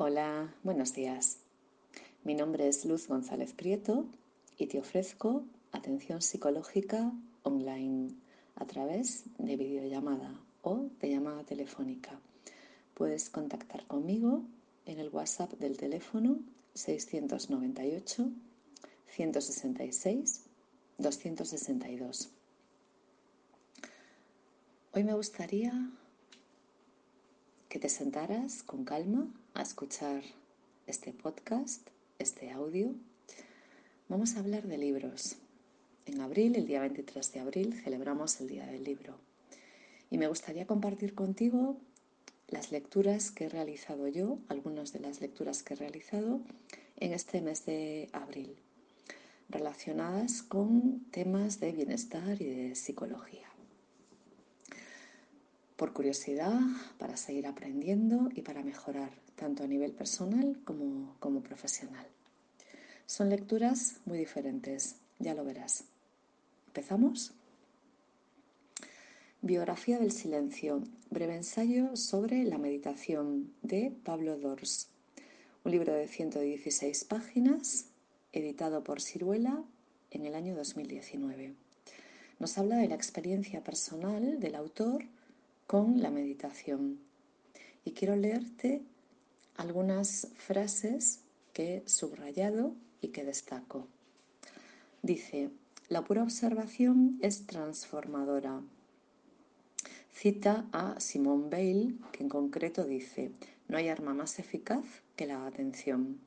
Hola, buenos días. Mi nombre es Luz González Prieto y te ofrezco atención psicológica online a través de videollamada o de llamada telefónica. Puedes contactar conmigo en el WhatsApp del teléfono 698 166 262. Hoy me gustaría que te sentaras con calma a escuchar este podcast, este audio. Vamos a hablar de libros. En abril, el día 23 de abril, celebramos el Día del Libro. Y me gustaría compartir contigo las lecturas que he realizado yo, algunas de las lecturas que he realizado en este mes de abril, relacionadas con temas de bienestar y de psicología por curiosidad, para seguir aprendiendo y para mejorar, tanto a nivel personal como, profesional. Son lecturas muy diferentes, ya lo verás. ¿Empezamos? Biografía del silencio, breve ensayo sobre la meditación de Pablo Dors, un libro de 116 páginas, editado por Ciruela en el año 2019. Nos habla de la experiencia personal del autor con la meditación. Y quiero leerte algunas frases que he subrayado y que destaco. Dice, la pura observación es transformadora. Cita a Simone Bale, que en concreto dice, no hay arma más eficaz que la atención.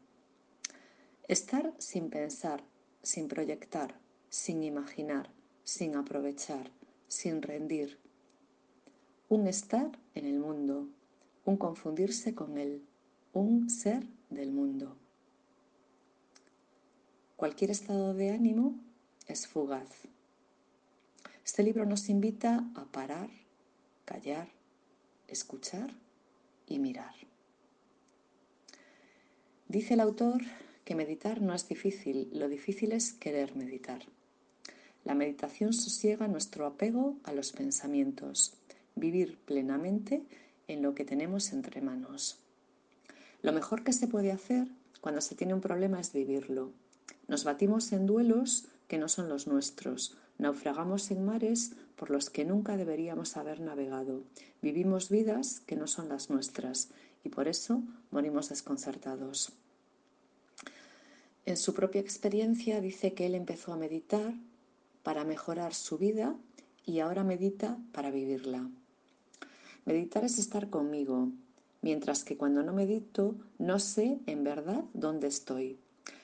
Estar sin pensar, sin proyectar, sin imaginar, sin aprovechar, sin rendir, un estar en el mundo, un confundirse con él, un ser del mundo. Cualquier estado de ánimo es fugaz. Este libro nos invita a parar, callar, escuchar y mirar. Dice el autor que meditar no es difícil, lo difícil es querer meditar. La meditación sosiega nuestro apego a los pensamientos, vivir plenamente en lo que tenemos entre manos. Lo mejor que se puede hacer cuando se tiene un problema es vivirlo. Nos batimos en duelos que no son los nuestros, naufragamos en mares por los que nunca deberíamos haber navegado, vivimos vidas que no son las nuestras y por eso morimos desconcertados. En su propia experiencia dice que él empezó a meditar para mejorar su vida y ahora medita para vivirla. Meditar es estar conmigo, mientras que cuando no medito no sé en verdad dónde estoy.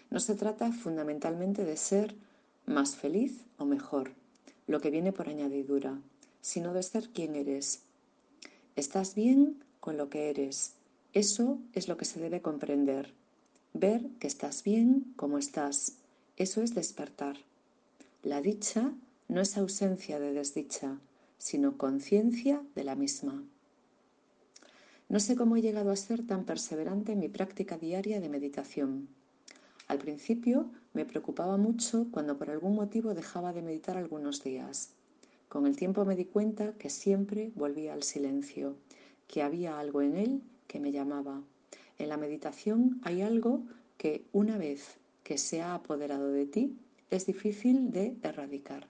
No se trata fundamentalmente de ser más feliz o mejor, lo que viene por añadidura, sino de ser quien eres. Estás bien con lo que eres. Eso es lo que se debe comprender. Ver que estás bien como estás. Eso es despertar. La dicha no es ausencia de desdicha, sino conciencia de la misma. No sé cómo he llegado a ser tan perseverante en mi práctica diaria de meditación. Al principio me preocupaba mucho cuando por algún motivo dejaba de meditar algunos días. Con el tiempo me di cuenta que siempre volvía al silencio, que había algo en él que me llamaba. En la meditación hay algo que una vez que se ha apoderado de ti es difícil de erradicar.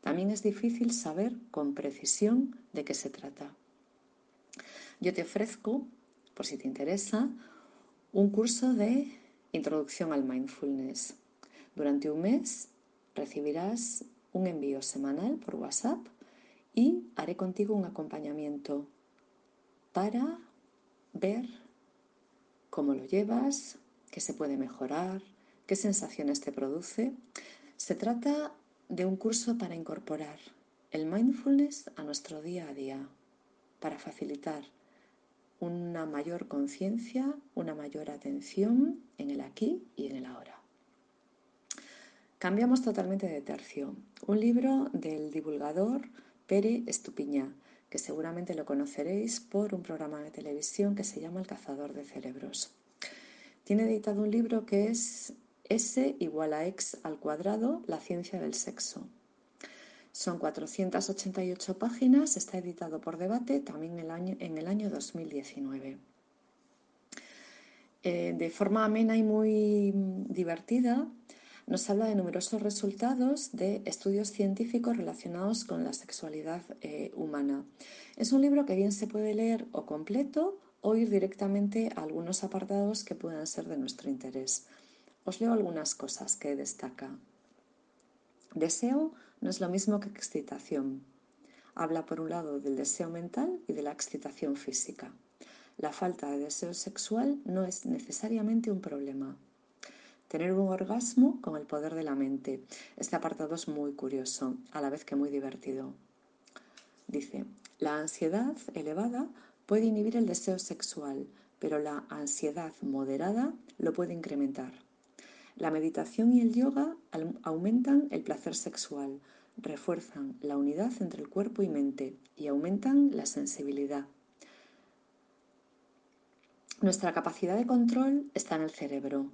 También es difícil saber con precisión de qué se trata. Yo te ofrezco, por si te interesa, un curso de introducción al mindfulness. Durante un mes recibirás un envío semanal por WhatsApp y haré contigo un acompañamiento para ver cómo lo llevas, qué se puede mejorar, qué sensaciones te produce. Se trata de un curso para incorporar el mindfulness a nuestro día a día, para facilitar una mayor conciencia, una mayor atención en el aquí y en el ahora. Cambiamos totalmente de tercio. Un libro del divulgador Pere Estupiñá, que seguramente lo conoceréis por un programa de televisión que se llama El cazador de cerebros. Tiene editado un libro que es S igual a X al cuadrado, la ciencia del sexo. Son 488 páginas, está editado por debate también en el año, en el año 2019. eh, de forma amena y muy divertida, nos habla de numerosos resultados de estudios científicos relacionados con la sexualidad eh, humana. Es un libro que bien se puede leer o completo o ir directamente a algunos apartados que puedan ser de nuestro interés. Os leo algunas cosas que destaca. Deseo no es lo mismo que excitación. Habla por un lado del deseo mental y de la excitación física. La falta de deseo sexual no es necesariamente un problema. Tener un orgasmo con el poder de la mente. Este apartado es muy curioso, a la vez que muy divertido. Dice, la ansiedad elevada puede inhibir el deseo sexual, pero la ansiedad moderada lo puede incrementar. La meditación y el yoga aumentan el placer sexual, refuerzan la unidad entre el cuerpo y mente y aumentan la sensibilidad. Nuestra capacidad de control está en el cerebro.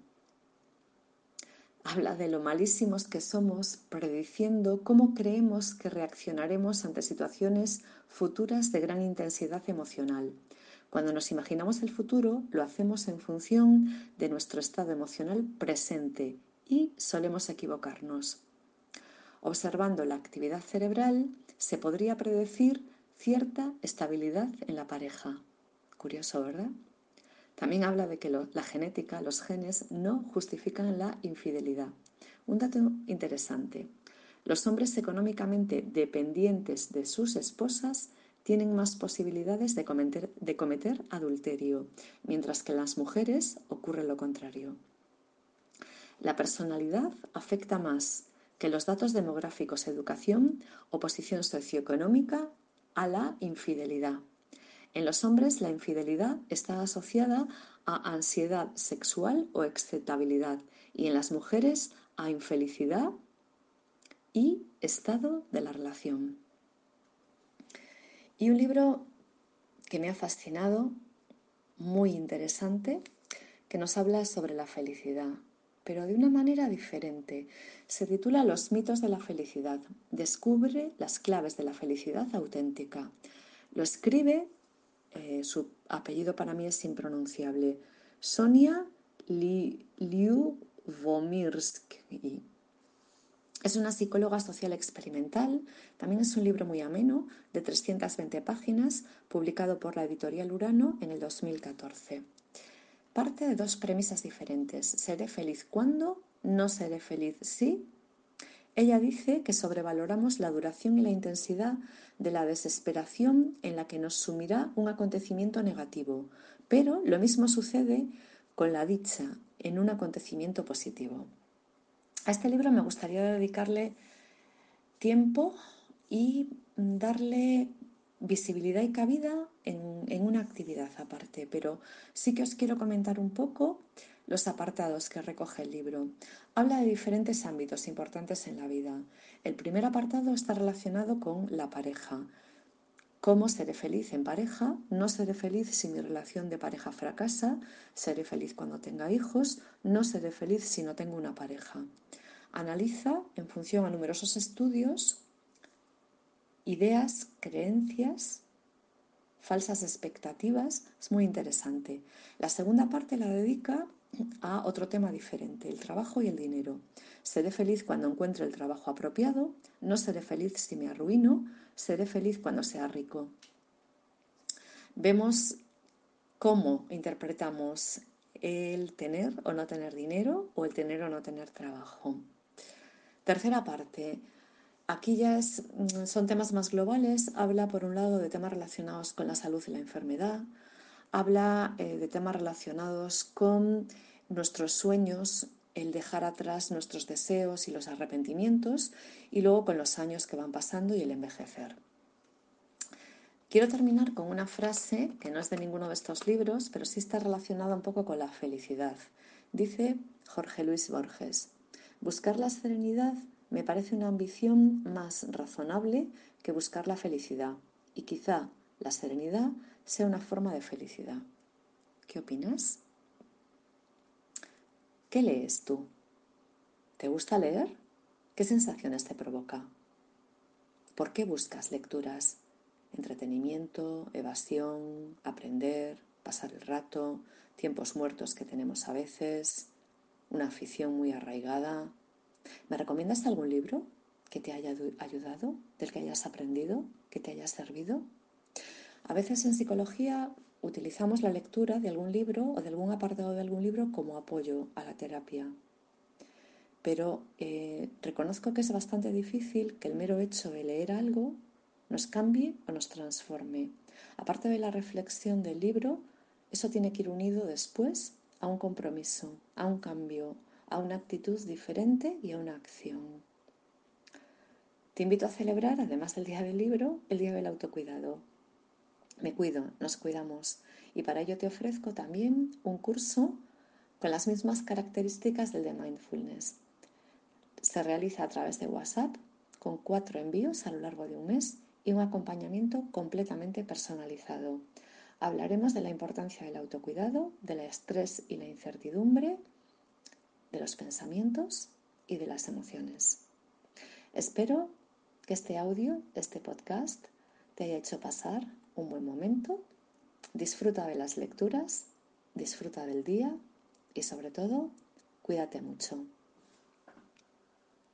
Habla de lo malísimos que somos prediciendo cómo creemos que reaccionaremos ante situaciones futuras de gran intensidad emocional. Cuando nos imaginamos el futuro, lo hacemos en función de nuestro estado emocional presente y solemos equivocarnos. Observando la actividad cerebral, se podría predecir cierta estabilidad en la pareja. Curioso, ¿verdad? También habla de que la genética, los genes, no justifican la infidelidad. Un dato interesante. Los hombres económicamente dependientes de sus esposas tienen más posibilidades de cometer, adulterio, mientras que en las mujeres ocurre lo contrario. La personalidad afecta más que los datos demográficos, educación o posición socioeconómica a la infidelidad. En los hombres la infidelidad está asociada a ansiedad sexual o excitabilidad y en las mujeres a infelicidad y estado de la relación. Y un libro que me ha fascinado, muy interesante, que nos habla sobre la felicidad, pero de una manera diferente. Se titula Los mitos de la felicidad. Descubre las claves de la felicidad auténtica. Lo escribe eh, su apellido para mí es impronunciable, Sonia Liu Es una psicóloga social experimental, también es un libro muy ameno, de 320 páginas, publicado por la editorial Urano en el 2014. Parte de dos premisas diferentes. ¿Seré feliz cuando? ¿No seré feliz si? Ella dice que sobrevaloramos la duración y la intensidad de la desesperación en la que nos sumirá un acontecimiento negativo, pero lo mismo sucede con la dicha en un acontecimiento positivo. A este libro me gustaría dedicarle tiempo y darle visibilidad y cabida en, una actividad aparte, pero sí que os quiero comentar un poco los apartados que recoge el libro. Habla de diferentes ámbitos importantes en la vida. El primer apartado está relacionado con la pareja. ¿Cómo seré feliz en pareja? No seré feliz si mi relación de pareja fracasa. Seré feliz cuando tenga hijos. No seré feliz si no tengo una pareja. Analiza, en función a numerosos estudios, ideas, creencias, falsas expectativas. Es muy interesante. La segunda parte la dedica a otro tema diferente, el trabajo y el dinero. Seré feliz cuando encuentre el trabajo apropiado, no seré feliz si me arruino, seré feliz cuando sea rico. Vemos cómo interpretamos el tener o no tener dinero o el tener o no tener trabajo. Tercera parte. Aquí ya son temas más globales. Habla, por un lado, de temas relacionados con la salud y la enfermedad, habla eh, de temas relacionados con nuestros sueños, el dejar atrás nuestros deseos y los arrepentimientos y luego con los años que van pasando y el envejecer. Quiero terminar con una frase que no es de ninguno de estos libros, pero sí está relacionada un poco con la felicidad. Dice Jorge Luis Borges, buscar la serenidad me parece una ambición más razonable que buscar la felicidad y quizá la serenidad sea una forma de felicidad. ¿Qué opinas? ¿Qué lees tú? ¿Te gusta leer? ¿Qué sensaciones te provoca? ¿Por qué buscas lecturas? Entretenimiento, evasión, aprender, pasar el rato, tiempos muertos que tenemos a veces, una afición muy arraigada. ¿Me recomiendas algún libro que te haya ayudado, del que hayas aprendido, que te haya servido? A veces en psicología utilizamos la lectura de algún libro o de algún apartado de algún libro como apoyo a la terapia. Pero eh, reconozco que es bastante difícil que el mero hecho de leer algo nos cambie o nos transforme. Aparte de la reflexión del libro, eso tiene que ir unido después a un compromiso, a un cambio, a una actitud diferente y a una acción. Te invito a celebrar, además del Día del Libro, el Día del Autocuidado. Me cuido, nos cuidamos y para ello te ofrezco también un curso con las mismas características del de mindfulness. Se realiza a través de WhatsApp con cuatro envíos a lo largo de un mes y un acompañamiento completamente personalizado. Hablaremos de la importancia del autocuidado, del estrés y la incertidumbre, de los pensamientos y de las emociones. Espero que este audio, este podcast, te haya hecho pasar un buen momento. Disfruta de las lecturas, disfruta del día y sobre todo, cuídate mucho.